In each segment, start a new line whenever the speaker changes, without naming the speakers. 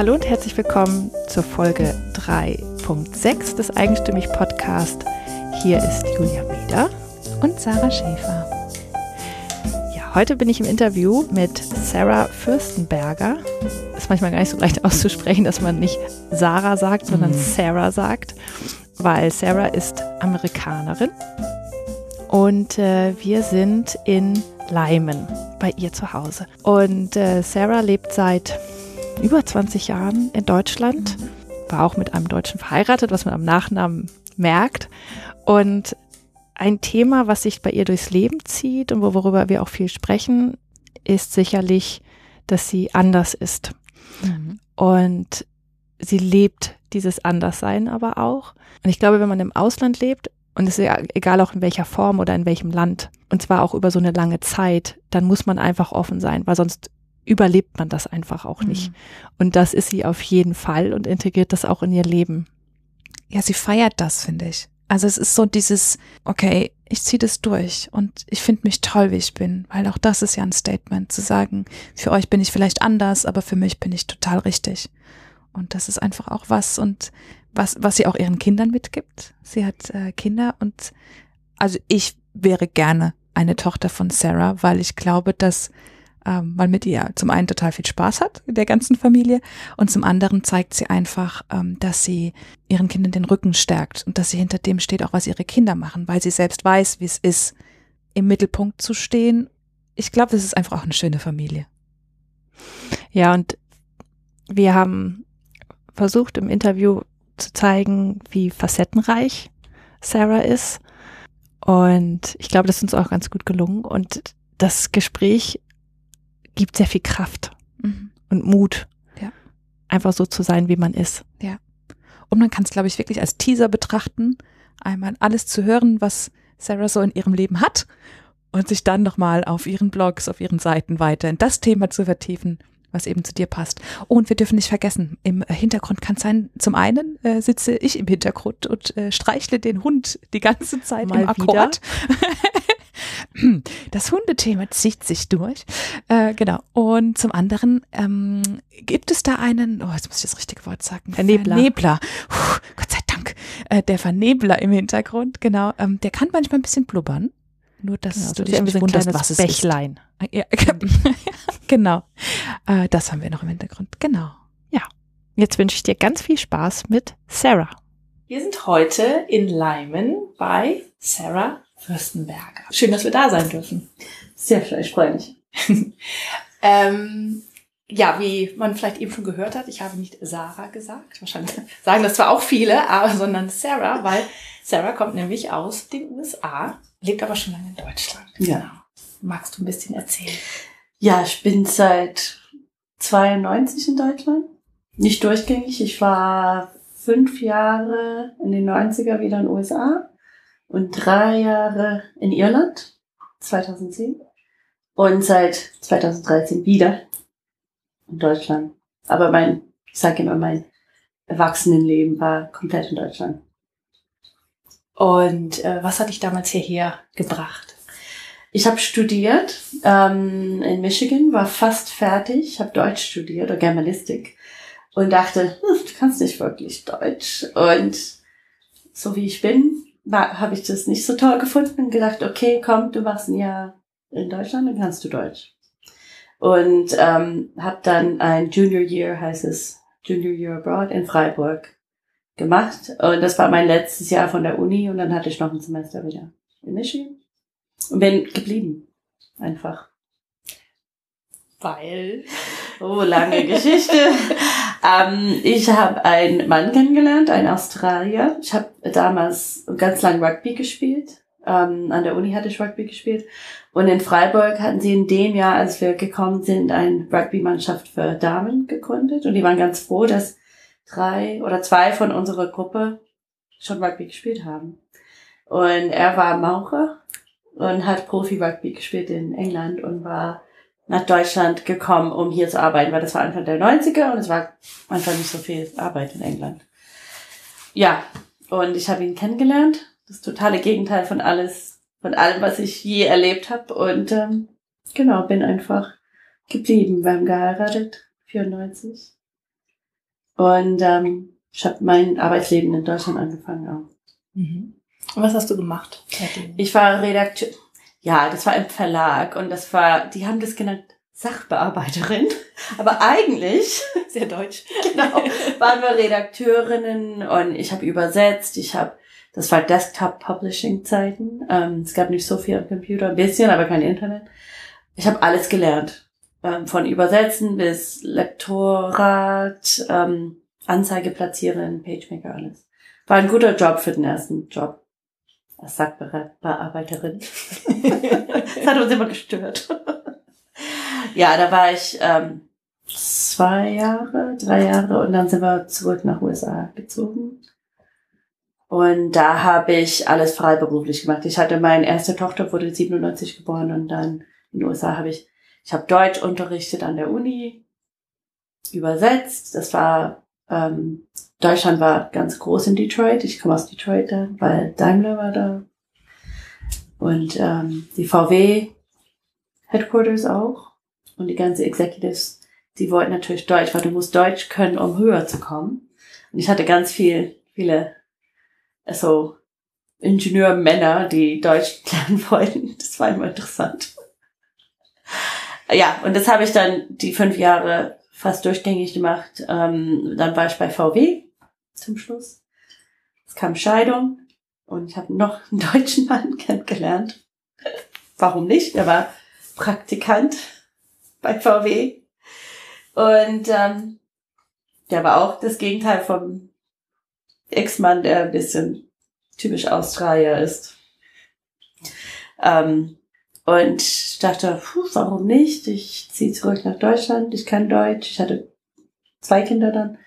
Hallo und herzlich willkommen zur Folge 3.6 des Eigenstimmig Podcast. Hier ist Julia Meder
und Sarah Schäfer.
Ja, heute bin ich im Interview mit Sarah Fürstenberger. Ist manchmal gar nicht so leicht auszusprechen, dass man nicht Sarah sagt, sondern mhm. Sarah sagt, weil Sarah ist Amerikanerin und äh, wir sind in Leimen bei ihr zu Hause. Und äh, Sarah lebt seit über 20 Jahren in Deutschland, war auch mit einem Deutschen verheiratet, was man am Nachnamen merkt. Und ein Thema, was sich bei ihr durchs Leben zieht und worüber wir auch viel sprechen, ist sicherlich, dass sie anders ist. Mhm. Und sie lebt dieses Anderssein aber auch. Und ich glaube, wenn man im Ausland lebt, und es ist ja egal auch in welcher Form oder in welchem Land, und zwar auch über so eine lange Zeit, dann muss man einfach offen sein, weil sonst überlebt man das einfach auch nicht. Mhm. Und das ist sie auf jeden Fall und integriert das auch in ihr Leben.
Ja, sie feiert das, finde ich. Also es ist so dieses, okay, ich ziehe das durch und ich finde mich toll, wie ich bin, weil auch das ist ja ein Statement, zu sagen, für euch bin ich vielleicht anders, aber für mich bin ich total richtig. Und das ist einfach auch was und was, was sie auch ihren Kindern mitgibt. Sie hat äh, Kinder und also ich wäre gerne eine Tochter von Sarah, weil ich glaube, dass ähm, man mit ihr zum einen total viel Spaß hat, der ganzen Familie, und zum anderen zeigt sie einfach, ähm, dass sie ihren Kindern den Rücken stärkt und dass sie hinter dem steht, auch was ihre Kinder machen, weil sie selbst weiß, wie es ist, im Mittelpunkt zu stehen. Ich glaube, das ist einfach auch eine schöne Familie.
Ja, und wir haben versucht im Interview zu zeigen, wie facettenreich Sarah ist. Und ich glaube, das ist uns auch ganz gut gelungen. Und das Gespräch gibt sehr viel Kraft mhm. und Mut, ja. einfach so zu sein, wie man ist.
Ja. Und man kann es, glaube ich, wirklich als Teaser betrachten, einmal alles zu hören, was Sarah so in ihrem Leben hat und sich dann nochmal auf ihren Blogs, auf ihren Seiten weiter in das Thema zu vertiefen, was eben zu dir passt. Und wir dürfen nicht vergessen, im Hintergrund kann es sein, zum einen äh, sitze ich im Hintergrund und äh, streichle den Hund die ganze Zeit Mal im Akkord. Das Hundethema zieht sich durch. Äh, genau. Und zum anderen ähm, gibt es da einen, oh, jetzt muss ich das richtige Wort sagen.
Vernebler.
Vernebler. Puh, Gott sei Dank. Äh, der Vernebler im Hintergrund, genau. Ähm, der kann manchmal ein bisschen blubbern. Nur, dass genau,
du dich nicht wunderst, was es Bächlein.
ist. Ah, ja, genau. Äh, das haben wir noch im Hintergrund. Genau.
Ja. Jetzt wünsche ich dir ganz viel Spaß mit Sarah. Wir sind heute in Leimen bei Sarah Fürstenberger. Schön, dass wir da sein dürfen.
Sehr schön, ich freue mich.
ähm, ja, wie man vielleicht eben schon gehört hat, ich habe nicht Sarah gesagt. Wahrscheinlich sagen das zwar auch viele, aber sondern Sarah, weil Sarah kommt nämlich aus den USA, lebt aber schon lange in Deutschland.
Ja. Genau.
Magst du ein bisschen erzählen?
Ja, ich bin seit 92 in Deutschland. Nicht durchgängig. Ich war fünf Jahre in den 90er wieder in den USA und drei Jahre in Irland, 2010. Und seit 2013 wieder in Deutschland. Aber mein, ich sage immer, mein Erwachsenenleben war komplett in Deutschland.
Und äh, was hat dich damals hierher gebracht?
Ich habe studiert ähm, in Michigan, war fast fertig, habe Deutsch studiert oder Germanistik und dachte, hm, du kannst nicht wirklich Deutsch. Und so wie ich bin, habe ich das nicht so toll gefunden und gedacht, okay, komm, du machst ein Jahr in Deutschland, dann kannst du Deutsch. Und ähm, habe dann ein Junior Year, heißt es, Junior Year Abroad in Freiburg gemacht. Und das war mein letztes Jahr von der Uni und dann hatte ich noch ein Semester wieder in Michigan und bin geblieben. Einfach.
Weil.
Oh, lange Geschichte. ähm, ich habe einen Mann kennengelernt, einen Australier. Ich habe damals ganz lang Rugby gespielt. Ähm, an der Uni hatte ich Rugby gespielt. Und in Freiburg hatten sie in dem Jahr, als wir gekommen sind, eine Rugby-Mannschaft für Damen gegründet. Und die waren ganz froh, dass drei oder zwei von unserer Gruppe schon Rugby gespielt haben. Und er war Maucher und hat Profi-Rugby gespielt in England und war nach Deutschland gekommen, um hier zu arbeiten, weil das war Anfang der 90er und es war einfach nicht so viel Arbeit in England. Ja, und ich habe ihn kennengelernt. Das totale Gegenteil von alles, von allem, was ich je erlebt habe. Und ähm, genau, bin einfach geblieben. Wir haben geheiratet, 94. Und ähm, ich habe mein Arbeitsleben in Deutschland angefangen auch.
Mhm. Und was hast du gemacht?
Ich war Redakteur. Ja, das war im Verlag und das war, die haben das genannt Sachbearbeiterin. Aber eigentlich,
sehr deutsch,
genau, waren wir Redakteurinnen und ich habe übersetzt, ich habe, das war Desktop-Publishing-Zeiten. Ähm, es gab nicht so viel am Computer, ein bisschen, aber kein Internet. Ich habe alles gelernt. Ähm, von Übersetzen bis Lektorat, ähm, Anzeige platzieren, PageMaker, alles. War ein guter Job für den ersten Job. Als Sachbearbeiterin. das hat uns immer gestört. ja, da war ich ähm, zwei Jahre, drei Jahre und dann sind wir zurück nach USA gezogen. Und da habe ich alles freiberuflich gemacht. Ich hatte meine erste Tochter, wurde 97 geboren und dann in den USA habe ich, ich habe Deutsch unterrichtet an der Uni, übersetzt. Das war ähm, Deutschland war ganz groß in Detroit. Ich komme aus Detroit da, weil Daimler war da. Und ähm, die VW Headquarters auch. Und die ganze Executives, die wollten natürlich Deutsch, weil du musst Deutsch können, um höher zu kommen. Und ich hatte ganz viel, viele, also Ingenieurmänner, die Deutsch lernen wollten. Das war immer interessant. Ja, und das habe ich dann die fünf Jahre fast durchgängig gemacht. Ähm, dann war ich bei VW zum Schluss. Es kam Scheidung und ich habe noch einen deutschen Mann kennengelernt. Warum nicht? Er war Praktikant bei VW. Und ähm, der war auch das Gegenteil vom Ex-Mann, der ein bisschen typisch Australier ist. Ähm, und dachte, puh, warum nicht? Ich ziehe zurück nach Deutschland. Ich kann Deutsch. Ich hatte zwei Kinder dann.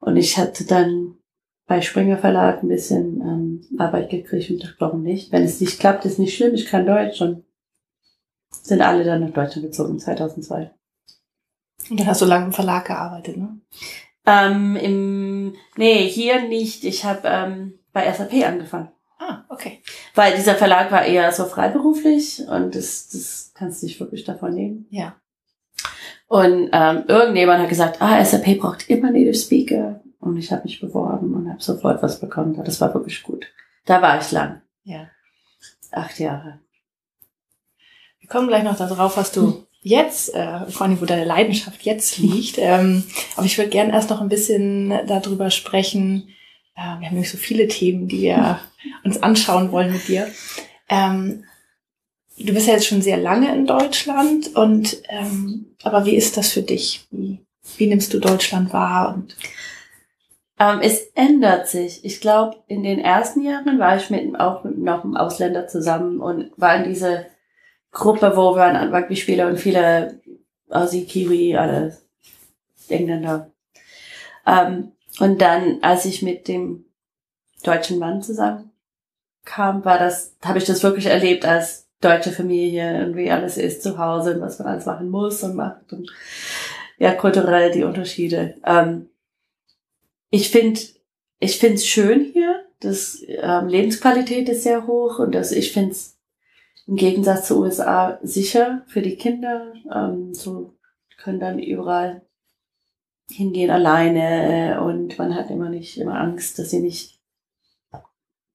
Und ich hatte dann bei Springer Verlag ein bisschen ähm, Arbeit gekriegt und dachte, warum nicht? Wenn es nicht klappt, ist nicht schlimm. Ich kann Deutsch. Und sind alle dann nach Deutschland gezogen, 2002.
Und dann hast du lange im Verlag gearbeitet, ne?
Ähm, im, nee, hier nicht. Ich habe ähm, bei SAP angefangen.
Ah, okay.
Weil dieser Verlag war eher so freiberuflich und das, das kannst du nicht wirklich davon nehmen.
Ja.
Und ähm, irgendjemand hat gesagt, ah, SAP braucht immer Native Speaker. Und ich habe mich beworben und habe sofort was bekommen. Das war wirklich gut. Da war ich lang.
Ja.
Acht Jahre.
Wir kommen gleich noch darauf, was du jetzt, äh, vor allem wo deine Leidenschaft jetzt liegt. Ähm, aber ich würde gerne erst noch ein bisschen darüber sprechen. Äh, wir haben nämlich so viele Themen, die wir uns anschauen wollen mit dir. Ähm, du bist ja jetzt schon sehr lange in Deutschland und ähm, aber wie ist das für dich? Wie, wie nimmst du Deutschland wahr? Und
ähm, es ändert sich. Ich glaube, in den ersten Jahren war ich mit auch mit noch einem Ausländer zusammen und war in diese Gruppe, wo wir an Rugby-Spieler und viele Aussie, Kiwi, alle Engländer. Ähm, und dann, als ich mit dem deutschen Mann zusammen kam, war das, habe ich das wirklich erlebt als deutsche Familie und wie alles ist zu Hause und was man alles machen muss und macht und ja, kulturell die Unterschiede. Ähm, ich finde, ich finde es schön hier. Das ähm, Lebensqualität ist sehr hoch und das, ich finde es im Gegensatz zu USA sicher für die Kinder. Ähm, so können dann überall hingehen alleine und man hat immer nicht immer Angst, dass sie nicht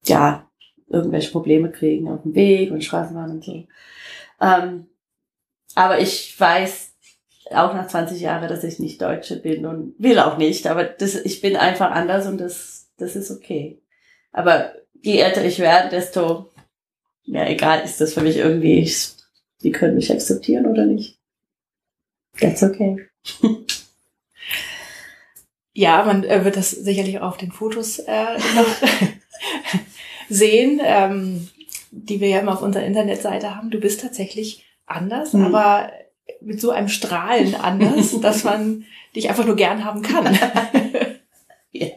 ja irgendwelche Probleme kriegen auf dem Weg und Straßenbahn und so. Ähm, aber ich weiß auch nach 20 Jahren, dass ich nicht Deutsche bin und will auch nicht, aber das, ich bin einfach anders und das, das ist okay. Aber je älter ich werde, desto mehr egal ist das für mich irgendwie. Ich, die können mich akzeptieren oder nicht. That's okay.
ja, man äh, wird das sicherlich auch auf den Fotos äh, noch sehen, ähm, die wir ja immer auf unserer Internetseite haben. Du bist tatsächlich anders, mhm. aber mit so einem Strahlen anders, dass man dich einfach nur gern haben kann.
ja.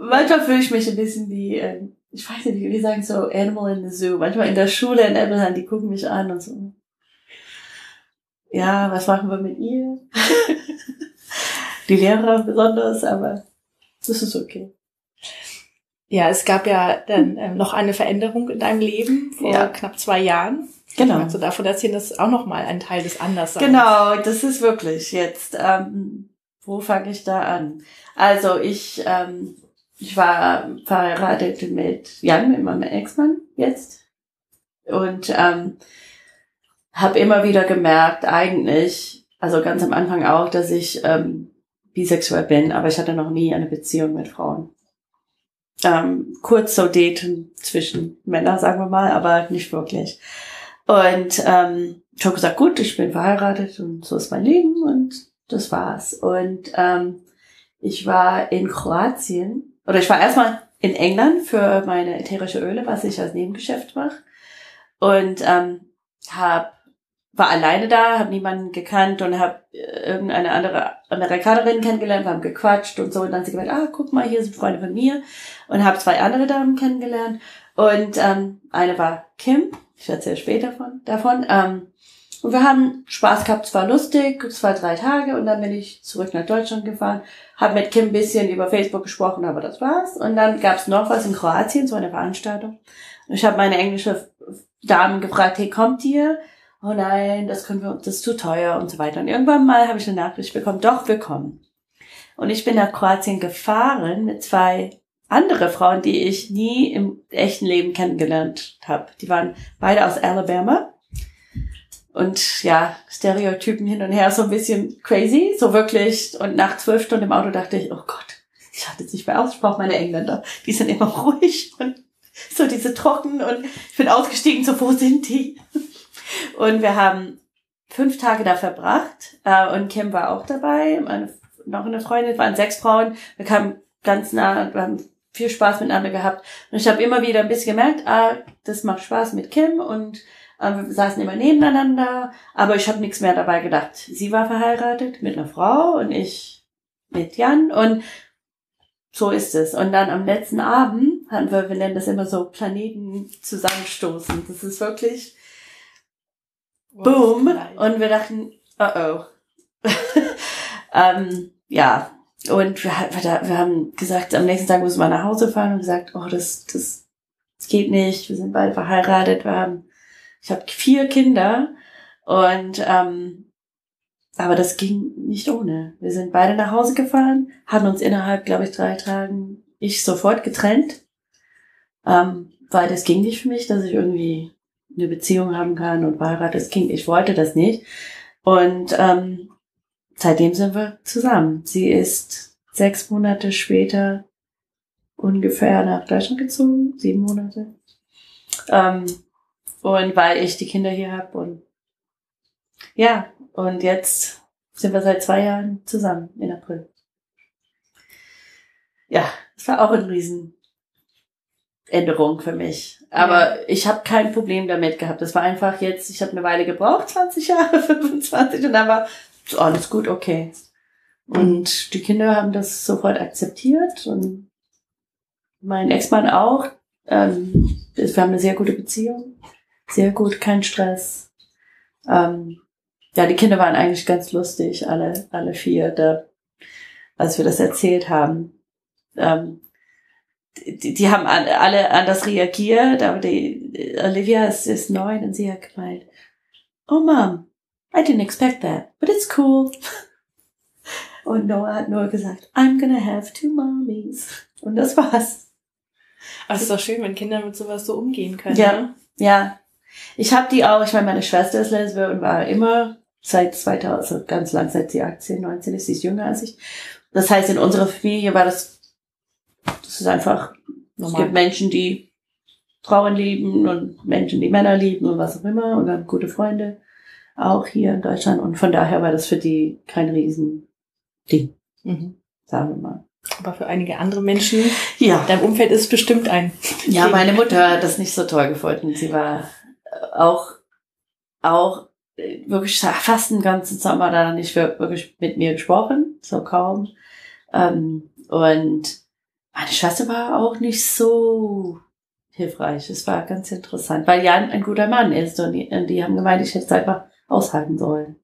Manchmal fühle ich mich ein bisschen wie, äh, ich weiß nicht, wie sagen so Animal in the Zoo. Manchmal in der Schule in Appleton, die gucken mich an und so. Ja, was machen wir mit ihr? die Lehrer besonders, aber das ist okay.
Ja, es gab ja dann ähm, noch eine Veränderung in deinem Leben vor ja. knapp zwei Jahren.
Genau.
Kannst du davon erzählen, dass auch noch mal ein Teil des Andersseins.
Genau, das ist wirklich jetzt. Ähm, wo fange ich da an? Also ich, ähm, ich war verheiratet mit Jan, mit meinem Ex-Mann jetzt. Und ähm, habe immer wieder gemerkt, eigentlich, also ganz am Anfang auch, dass ich ähm, bisexuell bin, aber ich hatte noch nie eine Beziehung mit Frauen. Ähm, kurz so daten zwischen Männern, sagen wir mal, aber nicht wirklich. Und ähm, ich habe gesagt, gut, ich bin verheiratet und so ist mein Leben und das war's. Und ähm, ich war in Kroatien, oder ich war erstmal in England für meine ätherische Öle, was ich als Nebengeschäft mache. Und ähm, hab war alleine da, habe niemanden gekannt und habe äh, irgendeine andere Amerikanerin kennengelernt, wir haben gequatscht und so. Und dann hat sie gemeint, ah, guck mal, hier sind Freunde von mir. Und habe zwei andere Damen kennengelernt. Und ähm, eine war Kim, ich erzähle später von, davon. Ähm, und wir haben Spaß gehabt, es war lustig, zwei, drei Tage und dann bin ich zurück nach Deutschland gefahren, habe mit Kim ein bisschen über Facebook gesprochen, aber das war's. Und dann gab's noch was in Kroatien, so eine Veranstaltung. Und ich habe meine englische Damen gefragt, hey, kommt ihr? Oh nein, das können wir, das ist zu teuer und so weiter. Und irgendwann mal habe ich eine Nachricht bekommen, doch, wir kommen. Und ich bin nach Kroatien gefahren mit zwei andere Frauen, die ich nie im echten Leben kennengelernt habe. Die waren beide aus Alabama. Und ja, Stereotypen hin und her, so ein bisschen crazy, so wirklich. Und nach zwölf Stunden im Auto dachte ich, oh Gott, ich hatte es nicht mehr aus, meine Engländer. Die sind immer ruhig und so diese trocken und ich bin ausgestiegen, so wo sind die? Und wir haben fünf Tage da verbracht äh, und Kim war auch dabei, meine, noch eine Freundin, waren sechs Frauen. Wir kamen ganz nah, wir haben viel Spaß miteinander gehabt. Und ich habe immer wieder ein bisschen gemerkt, ah, das macht Spaß mit Kim und äh, wir saßen immer nebeneinander, aber ich habe nichts mehr dabei gedacht. Sie war verheiratet mit einer Frau und ich mit Jan und so ist es. Und dann am letzten Abend hatten wir, wir nennen das immer so Planeten zusammenstoßen. Das ist wirklich Boom. Und wir dachten, oh oh. ähm, ja. Und wir, wir, wir haben gesagt, am nächsten Tag müssen wir nach Hause fahren und gesagt, oh, das, das, das geht nicht. Wir sind beide verheiratet. Wir haben, ich habe vier Kinder und ähm, aber das ging nicht ohne. Wir sind beide nach Hause gefahren, hatten uns innerhalb, glaube ich, drei Tagen ich sofort getrennt, ähm, weil das ging nicht für mich, dass ich irgendwie eine Beziehung haben kann und verheiratetes Kind. Ich wollte das nicht. Und ähm, seitdem sind wir zusammen. Sie ist sechs Monate später ungefähr nach Deutschland gezogen, sieben Monate. Ähm, und weil ich die Kinder hier habe und ja, und jetzt sind wir seit zwei Jahren zusammen in April. Ja, das war auch ein riesen Änderung für mich. Aber ja. ich habe kein Problem damit gehabt. Das war einfach jetzt, ich habe eine Weile gebraucht, 20 Jahre, 25 und dann war so, alles gut, okay. Und die Kinder haben das sofort akzeptiert und mein Ex-Mann auch. Ähm, wir haben eine sehr gute Beziehung. Sehr gut, kein Stress. Ähm, ja, die Kinder waren eigentlich ganz lustig, alle, alle vier, da, als wir das erzählt haben. Ähm, die, die haben an, alle anders reagiert, aber die Olivia ist, ist neun und sie hat gemeint, oh Mom, I didn't expect that, but it's cool. Und Noah hat nur gesagt, I'm gonna have two mommies. Und das war's.
Aber es ist doch schön, wenn Kinder mit sowas so umgehen können.
Ja, ne? ja. Ich habe die auch, ich meine, meine Schwester ist Lesbe und war immer seit 2000, also ganz lang, seit sie 18, 19 ist, sie ist jünger als ich. Das heißt, in unserer Familie war das das ist einfach, Normal. es gibt Menschen, die Frauen lieben und Menschen, die Männer lieben und was auch immer. Und haben gute Freunde auch hier in Deutschland. Und von daher war das für die kein Riesending. Mhm. Sagen wir mal.
Aber für einige andere Menschen, ja. dein Umfeld ist bestimmt ein.
Ja, meine Mutter hat das nicht so toll gefunden. Sie war auch, auch wirklich fast den ganzen Sommer da nicht wirklich mit mir gesprochen, so kaum. Ähm, und meine Schwester war auch nicht so hilfreich. Es war ganz interessant, weil Jan ein guter Mann ist und die, und die haben gemeint, ich hätte es einfach aushalten sollen.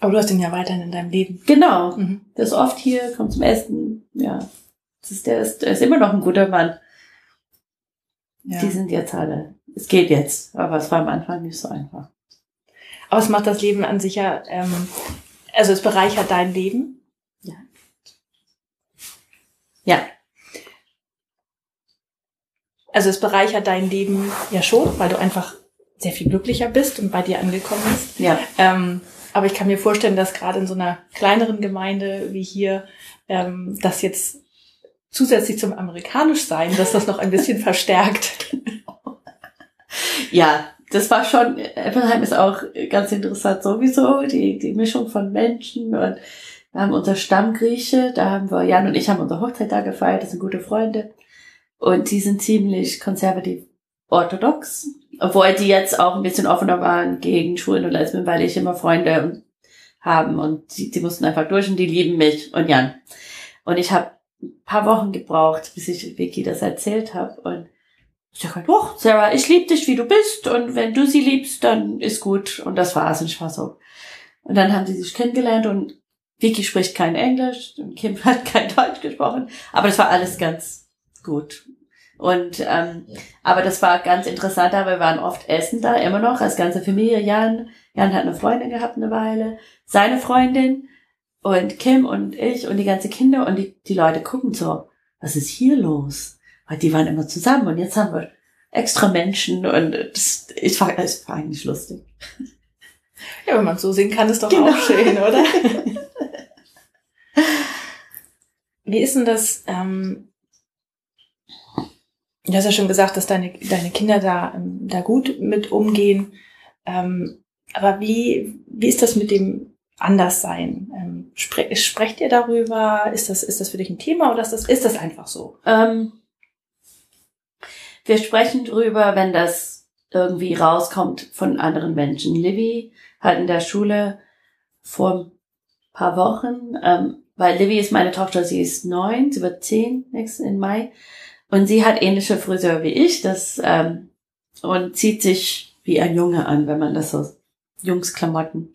Aber du hast ihn ja weiterhin in deinem Leben.
Genau. Mhm. Der ist oft hier, kommt zum Essen. Ja. Das ist, der, ist, der ist immer noch ein guter Mann. Ja. Die sind jetzt alle. Es geht jetzt, aber es war am Anfang nicht so einfach.
Aber es macht das Leben an sich ja, ähm, also es bereichert dein Leben.
Ja, Ja.
Also es bereichert dein Leben ja schon, weil du einfach sehr viel glücklicher bist und bei dir angekommen bist.
Ja.
Ähm, aber ich kann mir vorstellen, dass gerade in so einer kleineren Gemeinde wie hier ähm, das jetzt zusätzlich zum amerikanisch sein, dass das noch ein bisschen verstärkt.
Ja, das war schon, Eppenheim ist auch ganz interessant sowieso, die, die Mischung von Menschen und wir haben unser Stammgrieche, da haben wir, Jan und ich haben unsere Hochzeit da gefeiert, das sind gute Freunde und die sind ziemlich konservativ orthodox, obwohl die jetzt auch ein bisschen offener waren gegen Schwulen und Lesben, weil ich immer Freunde haben und die, die mussten einfach durch und die lieben mich und Jan. Und ich habe ein paar Wochen gebraucht, bis ich Vicky das erzählt habe und ich dachte, doch, Sarah, ich liebe dich, wie du bist und wenn du sie liebst, dann ist gut. Und das war's und ich war so. Und dann haben sie sich kennengelernt und Vicky spricht kein Englisch und Kim hat kein Deutsch gesprochen, aber das war alles ganz gut. Und ähm, aber das war ganz interessant, da wir waren oft essen da, immer noch, als ganze Familie. Jan, Jan hat eine Freundin gehabt eine Weile, seine Freundin und Kim und ich und die ganze Kinder und die, die Leute gucken so, was ist hier los? Weil die waren immer zusammen und jetzt haben wir extra Menschen und das, ich war, es war eigentlich lustig.
Ja, wenn man so sehen kann, ist doch
Genau.
auch schön, oder? Wie ist denn das? Ähm, du hast ja schon gesagt, dass deine, deine Kinder da, ähm, da gut mit umgehen. Ähm, aber wie, wie ist das mit dem Anderssein? Ähm, spre sprecht ihr darüber? Ist das, ist das für dich ein Thema oder ist das, ist das einfach so?
Ähm, wir sprechen drüber, wenn das irgendwie rauskommt von anderen Menschen. Livy hat in der Schule vor ein paar Wochen, ähm, weil Livy ist meine Tochter, sie ist neun, sie wird zehn nächsten in Mai und sie hat ähnliche Friseur wie ich, das ähm, und zieht sich wie ein Junge an, wenn man das so Jungsklamotten.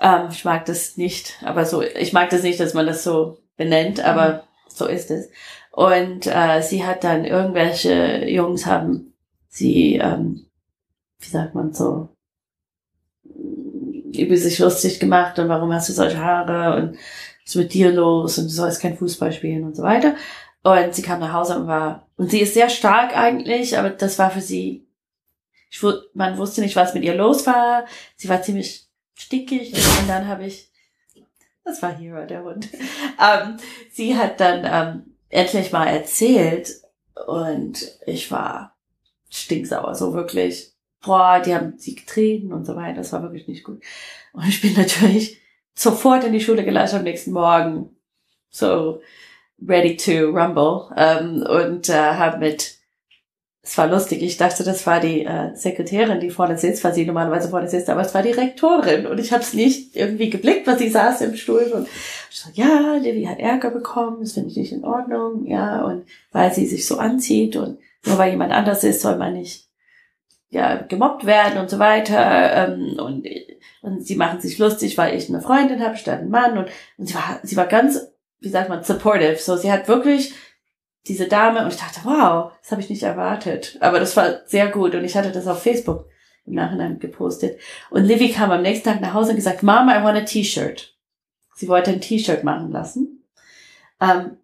Ähm, ich mag das nicht, aber so, ich mag das nicht, dass man das so benennt, aber so ist es. Und äh, sie hat dann irgendwelche Jungs haben sie, ähm, wie sagt man so, über sich lustig gemacht und warum hast du solche Haare und was ist mit dir los und du sollst kein Fußball spielen und so weiter. Und sie kam nach Hause und war, und sie ist sehr stark eigentlich, aber das war für sie, ich, man wusste nicht, was mit ihr los war. Sie war ziemlich stickig und dann habe ich, das war Hero, der Hund. Ähm, sie hat dann ähm, endlich mal erzählt und ich war stinksauer, so wirklich. Boah, die haben sie getreten und so weiter. Das war wirklich nicht gut. Und ich bin natürlich sofort in die Schule gelassen am nächsten Morgen. So ready to rumble. Ähm, und äh, habe mit, es war lustig, ich dachte, das war die äh, Sekretärin, die vorne sitzt, weil sie normalerweise vorne sitzt, aber es war die Rektorin. Und ich habe es nicht irgendwie geblickt, weil sie saß im Stuhl und ich so, ja, Livy hat Ärger bekommen, das finde ich nicht in Ordnung, ja, und weil sie sich so anzieht und nur weil jemand anders ist, soll man nicht ja, gemobbt werden und so weiter. Ähm, und, und sie machen sich lustig, weil ich eine Freundin habe statt einen Mann. Und, und sie war, sie war ganz, wie sagt man, supportive. So, sie hat wirklich diese Dame und ich dachte, wow, das habe ich nicht erwartet. Aber das war sehr gut und ich hatte das auf Facebook im Nachhinein gepostet. Und Livy kam am nächsten Tag nach Hause und gesagt, Mama, I want a T-Shirt. Sie wollte ein T-Shirt machen lassen. Ähm,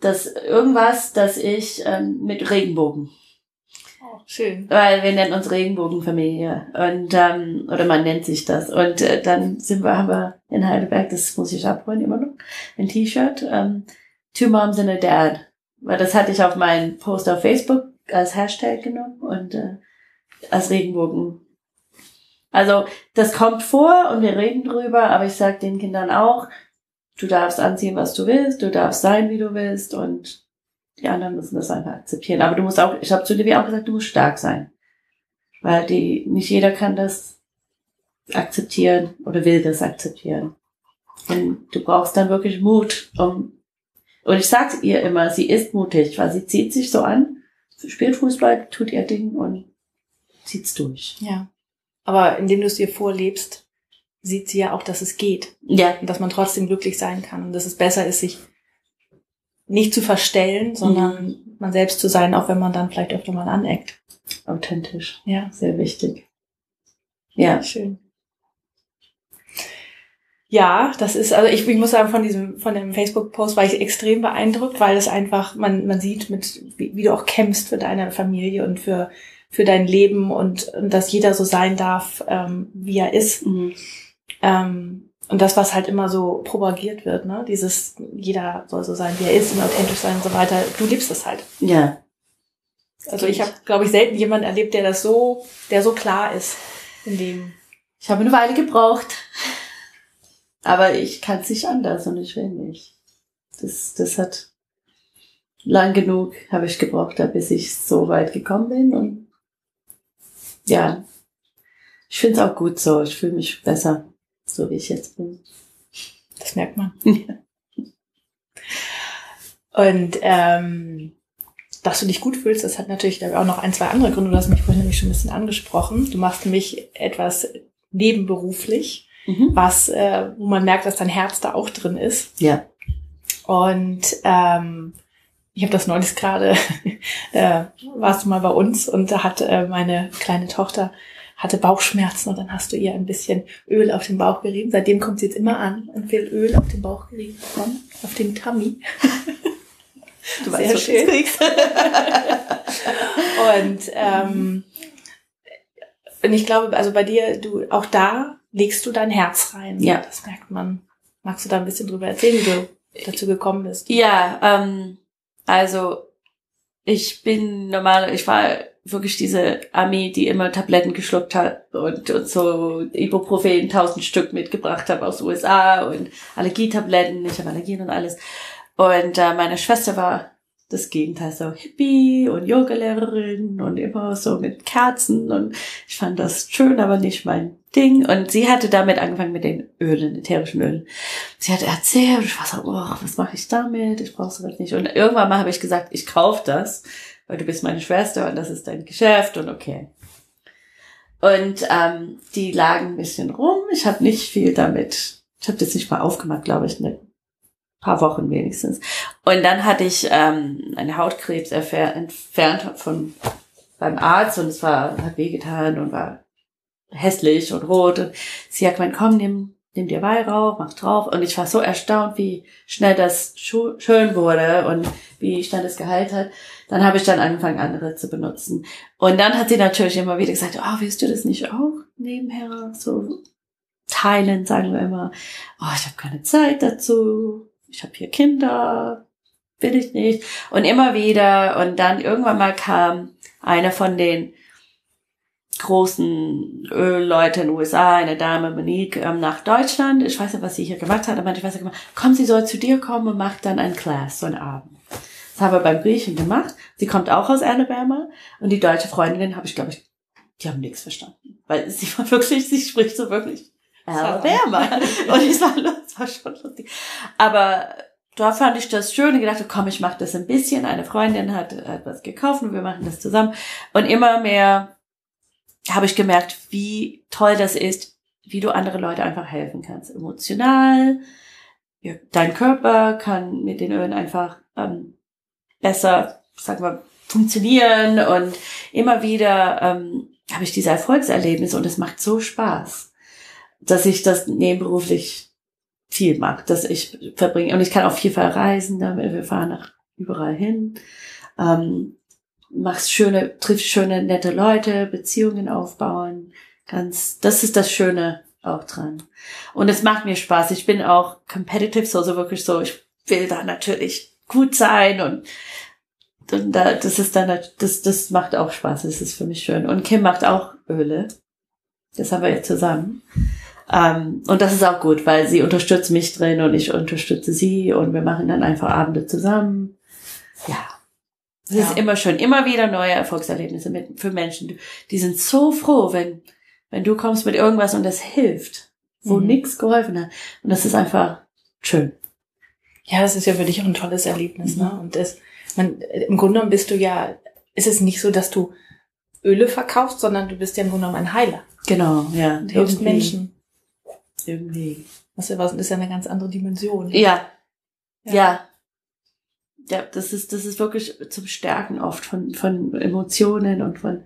das irgendwas, das ich ähm, mit Regenbogen
schön.
weil wir nennen uns Regenbogenfamilie. Und ähm, oder man nennt sich das. Und äh, dann sind wir haben wir in Heidelberg das muss ich abholen immer noch ein T-Shirt. Ähm, Two Moms and a Dad. Weil das hatte ich auf meinen Post auf Facebook als Hashtag genommen und äh, als Regenbogen. Also das kommt vor und wir reden drüber aber ich sag den Kindern auch du darfst anziehen was du willst du darfst sein wie du willst und die anderen müssen das einfach akzeptieren. Aber du musst auch, ich habe zu Livy auch gesagt, du musst stark sein. Weil die, nicht jeder kann das akzeptieren oder will das akzeptieren. Und du brauchst dann wirklich Mut, um, und ich sag's ihr immer, sie ist mutig, weil sie zieht sich so an, spielt Fußball, tut ihr Ding und zieht's durch.
Ja. Aber indem du es ihr vorlebst, sieht sie ja auch, dass es geht.
Ja,
Und dass man trotzdem glücklich sein kann. Und dass es besser ist, sich nicht zu verstellen, sondern man selbst zu sein, auch wenn man dann vielleicht öfter mal aneckt.
authentisch.
Ja.
Sehr wichtig. Ja.
Schön. Ja, das ist, also ich, ich muss sagen, von diesem, von dem Facebook-Post war ich extrem beeindruckt, weil es einfach, man, man sieht, mit, wie, wie du auch kämpfst für deine Familie und für, für dein Leben und, und dass jeder so sein darf, ähm, wie er ist.
Mhm.
Ähm, und das, was halt immer so propagiert wird, ne? Dieses, jeder soll so sein, wie er ist und authentisch sein und so weiter. Du liebst es halt.
Ja.
Also ich habe, glaube ich, selten jemanden erlebt, der das so, der so klar ist in dem.
Ich habe eine Weile gebraucht. Aber ich kann es nicht anders und ich will nicht. Das, das hat lang genug habe ich gebraucht, bis ich so weit gekommen bin und ja, ich finde es auch gut so. Ich fühle mich besser, so wie ich jetzt bin.
Das merkt man. Und ähm, dass du dich gut fühlst, das hat natürlich auch noch ein, zwei andere Gründe. Du hast mich vorhin nämlich schon ein bisschen angesprochen. Du machst nämlich etwas nebenberuflich,
Mhm.
was, äh, wo man merkt, dass dein Herz da auch drin ist.
Ja.
Und ähm, ich habe das neulich gerade, äh, warst du mal bei uns und da hat äh, meine kleine Tochter hatte Bauchschmerzen und dann hast du ihr ein bisschen Öl auf den Bauch gerieben. Seitdem kommt sie jetzt immer an und will Öl auf den Bauch gerieben bekommen, auf den Tummy.
Du
Sehr
weißt,
schön. Und, ähm, und ich glaube, also bei dir, du auch da legst du dein Herz rein.
Ja.
Das merkt man. Magst du da ein bisschen drüber erzählen, wie du dazu gekommen bist?
Ja, ähm, also ich bin normal, ich war wirklich diese Armee, die immer Tabletten geschluckt hat und, und so Ibuprofen tausend Stück mitgebracht habe aus USA und Allergietabletten, ich habe Allergien und alles. Und äh, meine Schwester war das Gegenteil, so Hippie und Yogalehrerin und immer so mit Kerzen und ich fand das schön, aber nicht mein Ding. Und sie hatte damit angefangen mit den Ölen, ätherischen Ölen. Sie hat erzählt, ich war so, oh, was mache ich damit? Ich brauche sowas nicht. Und irgendwann mal habe ich gesagt, ich kaufe das, weil du bist meine Schwester und das ist dein Geschäft und okay. Und ähm, die lagen ein bisschen rum. Ich habe nicht viel damit. Ich habe das nicht mal aufgemacht, glaube ich, ein paar Wochen wenigstens. Und dann hatte ich ähm, eine Hautkrebs entfernt von beim Arzt und es war hat wehgetan und war hässlich und rot. Und sie hat gemeint, komm, nimm, nimm dir Weihrauch, mach drauf. Und ich war so erstaunt, wie schnell das schön wurde und wie schnell das geheilt hat. Dann habe ich dann angefangen, andere zu benutzen. Und dann hat sie natürlich immer wieder gesagt, oh, willst du das nicht auch nebenher so teilen, sagen wir immer. Oh, ich habe keine Zeit dazu. Ich habe hier Kinder. Will ich nicht. Und immer wieder. Und dann irgendwann mal kam einer von den großen Ölleute in den USA, eine Dame, Monique, ähm, nach Deutschland. Ich weiß nicht, was sie hier gemacht hat, aber ich weiß nicht, gemacht, komm, sie soll zu dir kommen und macht dann ein Class, so einen Abend. Das haben wir beim Griechen gemacht. Sie kommt auch aus Alabama und die deutsche Freundin habe ich, glaube ich, die haben nichts verstanden. Weil sie war wirklich, sie spricht so wirklich Alabama. Und es war, es war schon lustig. Aber da fand ich das schön und gedacht, komm, ich mache das ein bisschen. Eine Freundin hat, hat was gekauft und wir machen das zusammen. Und immer mehr habe ich gemerkt, wie toll das ist, wie du andere Leute einfach helfen kannst. Emotional. Dein Körper kann mit den Ölen einfach ähm, besser, sagen wir, funktionieren und immer wieder ähm, habe ich diese Erfolgserlebnisse und es macht so Spaß, dass ich das nebenberuflich viel mache, dass ich verbringe und ich kann auch viel verreisen damit, wir fahren nach überall hin, ähm, machst schöne, triffst schöne, nette Leute, Beziehungen aufbauen, ganz, das ist das Schöne auch dran. Und es macht mir Spaß. Ich bin auch competitive, so, so wirklich so, ich will da natürlich gut sein und, und da, das ist dann, das, das macht auch Spaß. Das ist für mich schön. Und Kim macht auch Öle. Das haben wir jetzt zusammen. Ähm, und das ist auch gut, weil sie unterstützt mich drin und ich unterstütze sie und wir machen dann einfach Abende zusammen. Ja. Es
Ja.
ist immer schön, immer wieder neue Erfolgserlebnisse mit, für Menschen. Die sind so froh, wenn, wenn du kommst mit irgendwas und das hilft, wo
Mhm.
nichts geholfen hat. Und das ist einfach schön.
Ja, das ist ja für dich auch ein tolles Erlebnis,
Mhm.
ne? Und das, man, im Grunde genommen bist du ja, ist es nicht so, dass du Öle verkaufst, sondern du bist ja im Grunde genommen ein Heiler.
Genau, ja.
Und hilfst Menschen.
Irgendwie.
Das ist ja was, das ist ja eine ganz andere Dimension.
Ja.
Ja.
Ja. Ja, das ist, das ist wirklich zum Stärken oft von, von Emotionen und von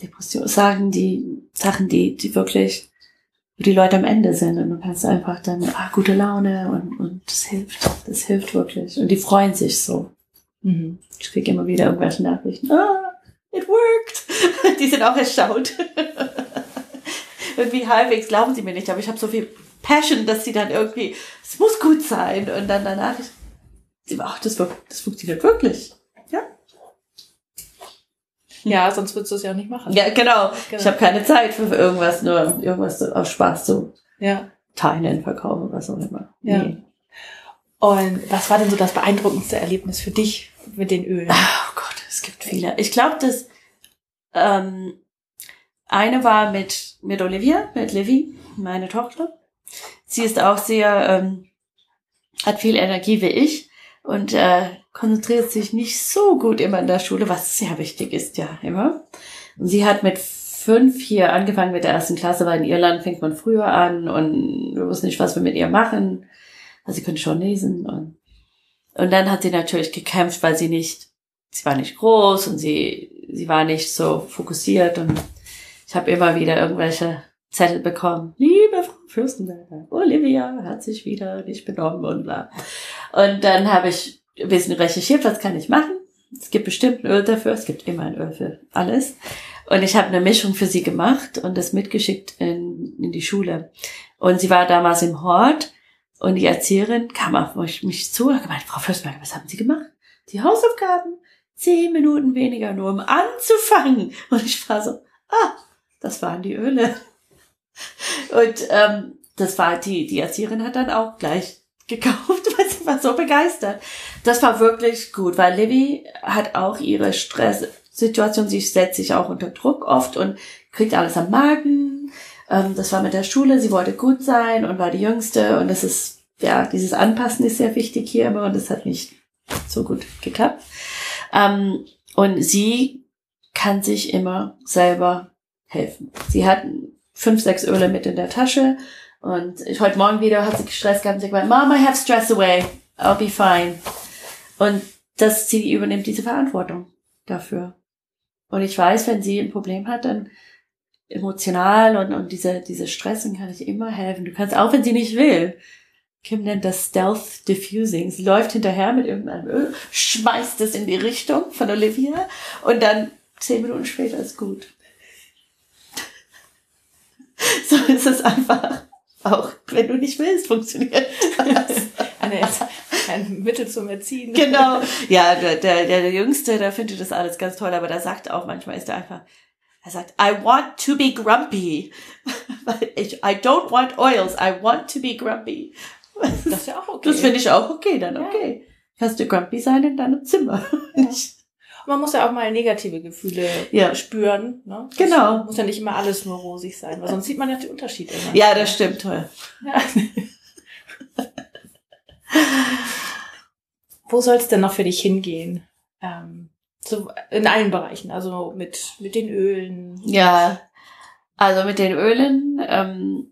Depressionen, Sachen, die, Sachen, die, die wirklich wo die Leute am Ende sind und du kannst einfach dann, ah, gute Laune und, und das hilft, das hilft wirklich. Und die freuen sich so.
Mhm.
Ich kriege immer wieder irgendwelche Nachrichten, ah, it worked. die sind auch erstaunt. irgendwie halbwegs glauben sie mir nicht, aber ich habe so viel Passion, dass sie dann irgendwie, es muss gut sein und dann danach, ich, ach, das, das funktioniert wirklich. Ja,
Ja, sonst würdest du es ja auch nicht machen.
ja genau.
Genau.
Ich habe keine Zeit für irgendwas, nur irgendwas aus Spaß zu
ja.
teilen, verkaufen, was auch immer.
Ja.
Nee.
Und was war denn so das beeindruckendste Erlebnis für dich mit den Ölen?
Oh Gott, es gibt viele. Ich glaube, dass ähm, eine war mit, mit Olivia, mit Livy, meine Tochter. Sie ist auch sehr, ähm, hat viel Energie wie ich und äh, konzentriert sich nicht so gut immer in der Schule, was sehr wichtig ist ja immer. Und sie hat mit fünf hier angefangen mit der ersten Klasse, weil in Irland fängt man früher an und wir wussten nicht, was wir mit ihr machen. Also sie könnte schon lesen und und dann hat sie natürlich gekämpft, weil sie nicht, sie war nicht groß und sie, sie war nicht so fokussiert und ich habe immer wieder irgendwelche Zettel bekommen. Liebe Frau Fürstenberger, Olivia hat sich wieder nicht benommen und bla. Und dann habe ich ein bisschen recherchiert, was kann ich machen. Es gibt bestimmt ein Öl dafür, es gibt immer ein Öl für alles. Und ich habe eine Mischung für sie gemacht und das mitgeschickt in, in die Schule. Und sie war damals im Hort und die Erzieherin kam auf mich, mich zu und hat gemeint, Frau Fürstenberger, was haben Sie gemacht? Die Hausaufgaben? Zehn Minuten weniger nur, um anzufangen. Und ich war so, ah, das waren die Öle. Und ähm, das war die, die Erzieherin hat dann auch gleich gekauft, sie war so begeistert. Das war wirklich gut, weil Livy hat auch ihre Stresssituation, sie setzt sich auch unter Druck oft und kriegt alles am Magen. Ähm, das war mit der Schule, sie wollte gut sein und war die Jüngste und das ist, ja, dieses Anpassen ist sehr wichtig hier immer und das hat nicht so gut geklappt. Ähm, und sie kann sich immer selber helfen. Sie hat fünf, sechs Öle mit in der Tasche und ich heute Morgen wieder hat sie Stress gehabt und sie gemeint, Mom, I have stress away. I'll be fine. Und das, sie übernimmt diese Verantwortung dafür. Und ich weiß, wenn sie ein Problem hat, dann emotional und, und diese, diese Stress, dann kann ich immer helfen. Du kannst auch, wenn sie nicht will. Kim nennt das Stealth Diffusing. Sie läuft hinterher mit irgendeinem Öl, schmeißt es in die Richtung von Olivia und dann zehn Minuten später ist gut. So ist es einfach. Auch wenn du nicht willst, funktioniert das.
Eine, ein Mittel zum Erziehen.
genau. Ja, der, der, der Jüngste, der findet das alles ganz toll, aber der sagt auch, manchmal ist er einfach, er sagt, I want to be grumpy. Ich, I don't want oils, I want to be grumpy.
Das ist ja auch okay.
Das finde ich auch okay, dann
Ja.
okay. Kannst du grumpy sein in deinem Zimmer. Nicht-
Man muss ja auch mal negative Gefühle
Ja.
spüren. Ne? Das
Genau.
Muss ja nicht immer alles nur rosig sein, weil sonst sieht man ja die Unterschiede. Immer.
Ja, das stimmt, toll.
Ja. Wo soll es denn noch für dich hingehen? Ähm, so in allen Bereichen, also mit, mit den Ölen.
Ja, also mit den Ölen, ähm,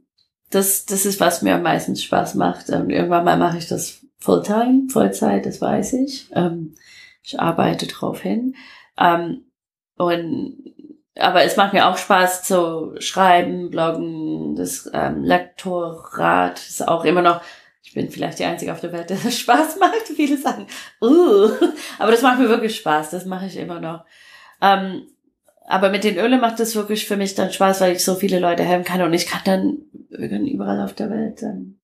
das, das ist, was mir am meisten Spaß macht. Ähm, irgendwann mal mache ich das Fulltime, Vollzeit, das weiß ich. Ähm, ich arbeite drauf hin. Ähm, und, aber es macht mir auch Spaß zu schreiben, bloggen, das ähm, Lektorat ist auch immer noch, ich bin vielleicht die Einzige auf der Welt, der das Spaß macht. Viele sagen, uh, aber das macht mir wirklich Spaß, das mache ich immer noch. Ähm, aber mit den Ölen macht es wirklich für mich dann Spaß, weil ich so viele Leute helfen kann und ich kann dann überall auf der Welt dann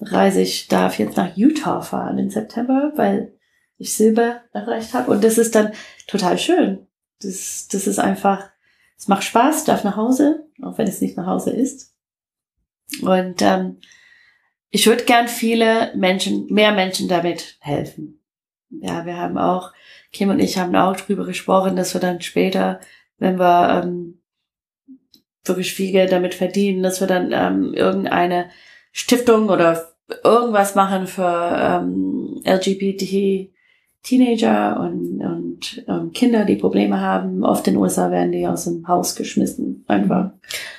reise ich, darf jetzt nach Utah fahren im September, weil ich Silber erreicht habe und das ist dann total schön. Das, das ist einfach, es macht Spaß, darf nach Hause, auch wenn es nicht nach Hause ist. Und ähm, ich würde gern viele Menschen, mehr Menschen damit helfen. Ja, wir haben auch, Kim und ich haben auch drüber gesprochen, dass wir dann später, wenn wir ähm, wirklich viel Geld damit verdienen, dass wir dann ähm, irgendeine Stiftung oder irgendwas machen für ähm, LGBT Teenager und, und ähm, Kinder, die Probleme haben. Oft in den USA werden die aus dem Haus geschmissen. Einfach.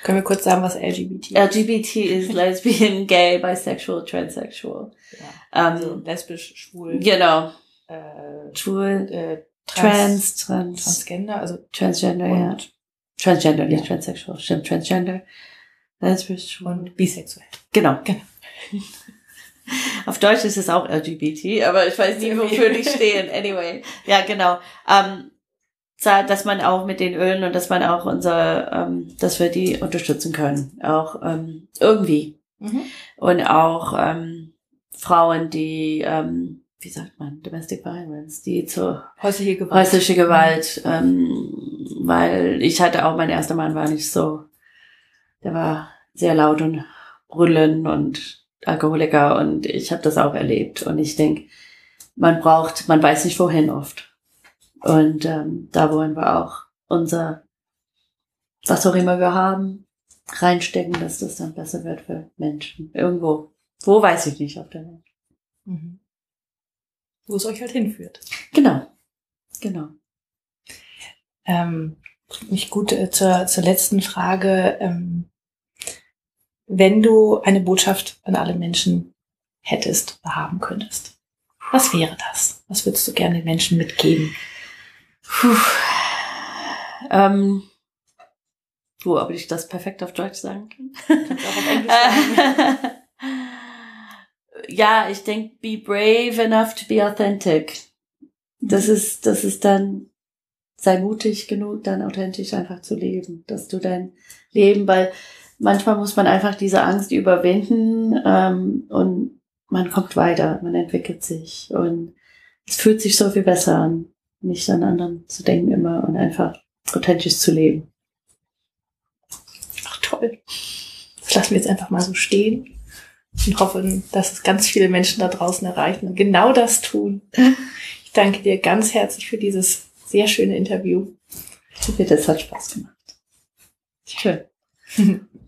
Können wir kurz sagen, was LGBT
LGBT ist lesbian, gay, bisexual, transsexual.
Ja.
Ähm,
Also lesbisch, schwul,
genau.
äh,
Schwul,
äh,
trans, trans,
Transgender, also
transgender, ja. Transgender, nicht
Ja.
transsexual, stimmt, transgender. Transsexuell.
Und bisexuell.
Genau.
Genau.
Auf Deutsch ist es auch LGBT, aber ich weiß nicht, wofür die stehen. Anyway. Ja, genau. Ähm, dass man auch mit den Ölen und dass man auch unser, ähm, dass wir die unterstützen können. Auch ähm, irgendwie.
Mhm.
Und auch ähm, Frauen, die, ähm, wie sagt man, Domestic Violence, die zur
Häusliche Gewalt.
häusliche Gewalt, ähm, weil ich hatte auch, mein erster Mann war nicht so, der war sehr laut und brüllen und Alkoholiker und ich habe das auch erlebt und ich denke, man braucht, man weiß nicht wohin oft und ähm, da wollen wir auch unser, was auch immer wir haben, reinstecken, dass das dann besser wird für Menschen. Irgendwo. Wo weiß ich nicht auf der Welt.
Mhm. Wo es euch halt hinführt.
Genau. Genau.
Ähm, mich gut äh, zur, zur letzten Frage. Ähm, wenn du eine Botschaft an alle Menschen hättest oder haben könntest, was wäre das? Was würdest du gerne den Menschen mitgeben?
Puh. Ähm, wo, ob ich das perfekt auf Deutsch sagen kann?
Kannst auch auf Englisch sagen.
ja, ich denke, be brave enough to be authentic. Das ist, das ist dann, sei mutig genug, dann authentisch einfach zu leben, dass du dein Leben, weil manchmal muss man einfach diese Angst überwinden ähm, und man kommt weiter, man entwickelt sich und es fühlt sich so viel besser an, nicht an anderen zu denken immer und einfach authentisch zu leben.
Ach toll. Das lassen wir jetzt einfach mal so stehen und hoffen, dass es ganz viele Menschen da draußen erreichen und genau das tun. Ich danke dir ganz herzlich für dieses sehr schöne Interview.
Bitte, es hat Spaß gemacht. Schön.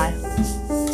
Bye.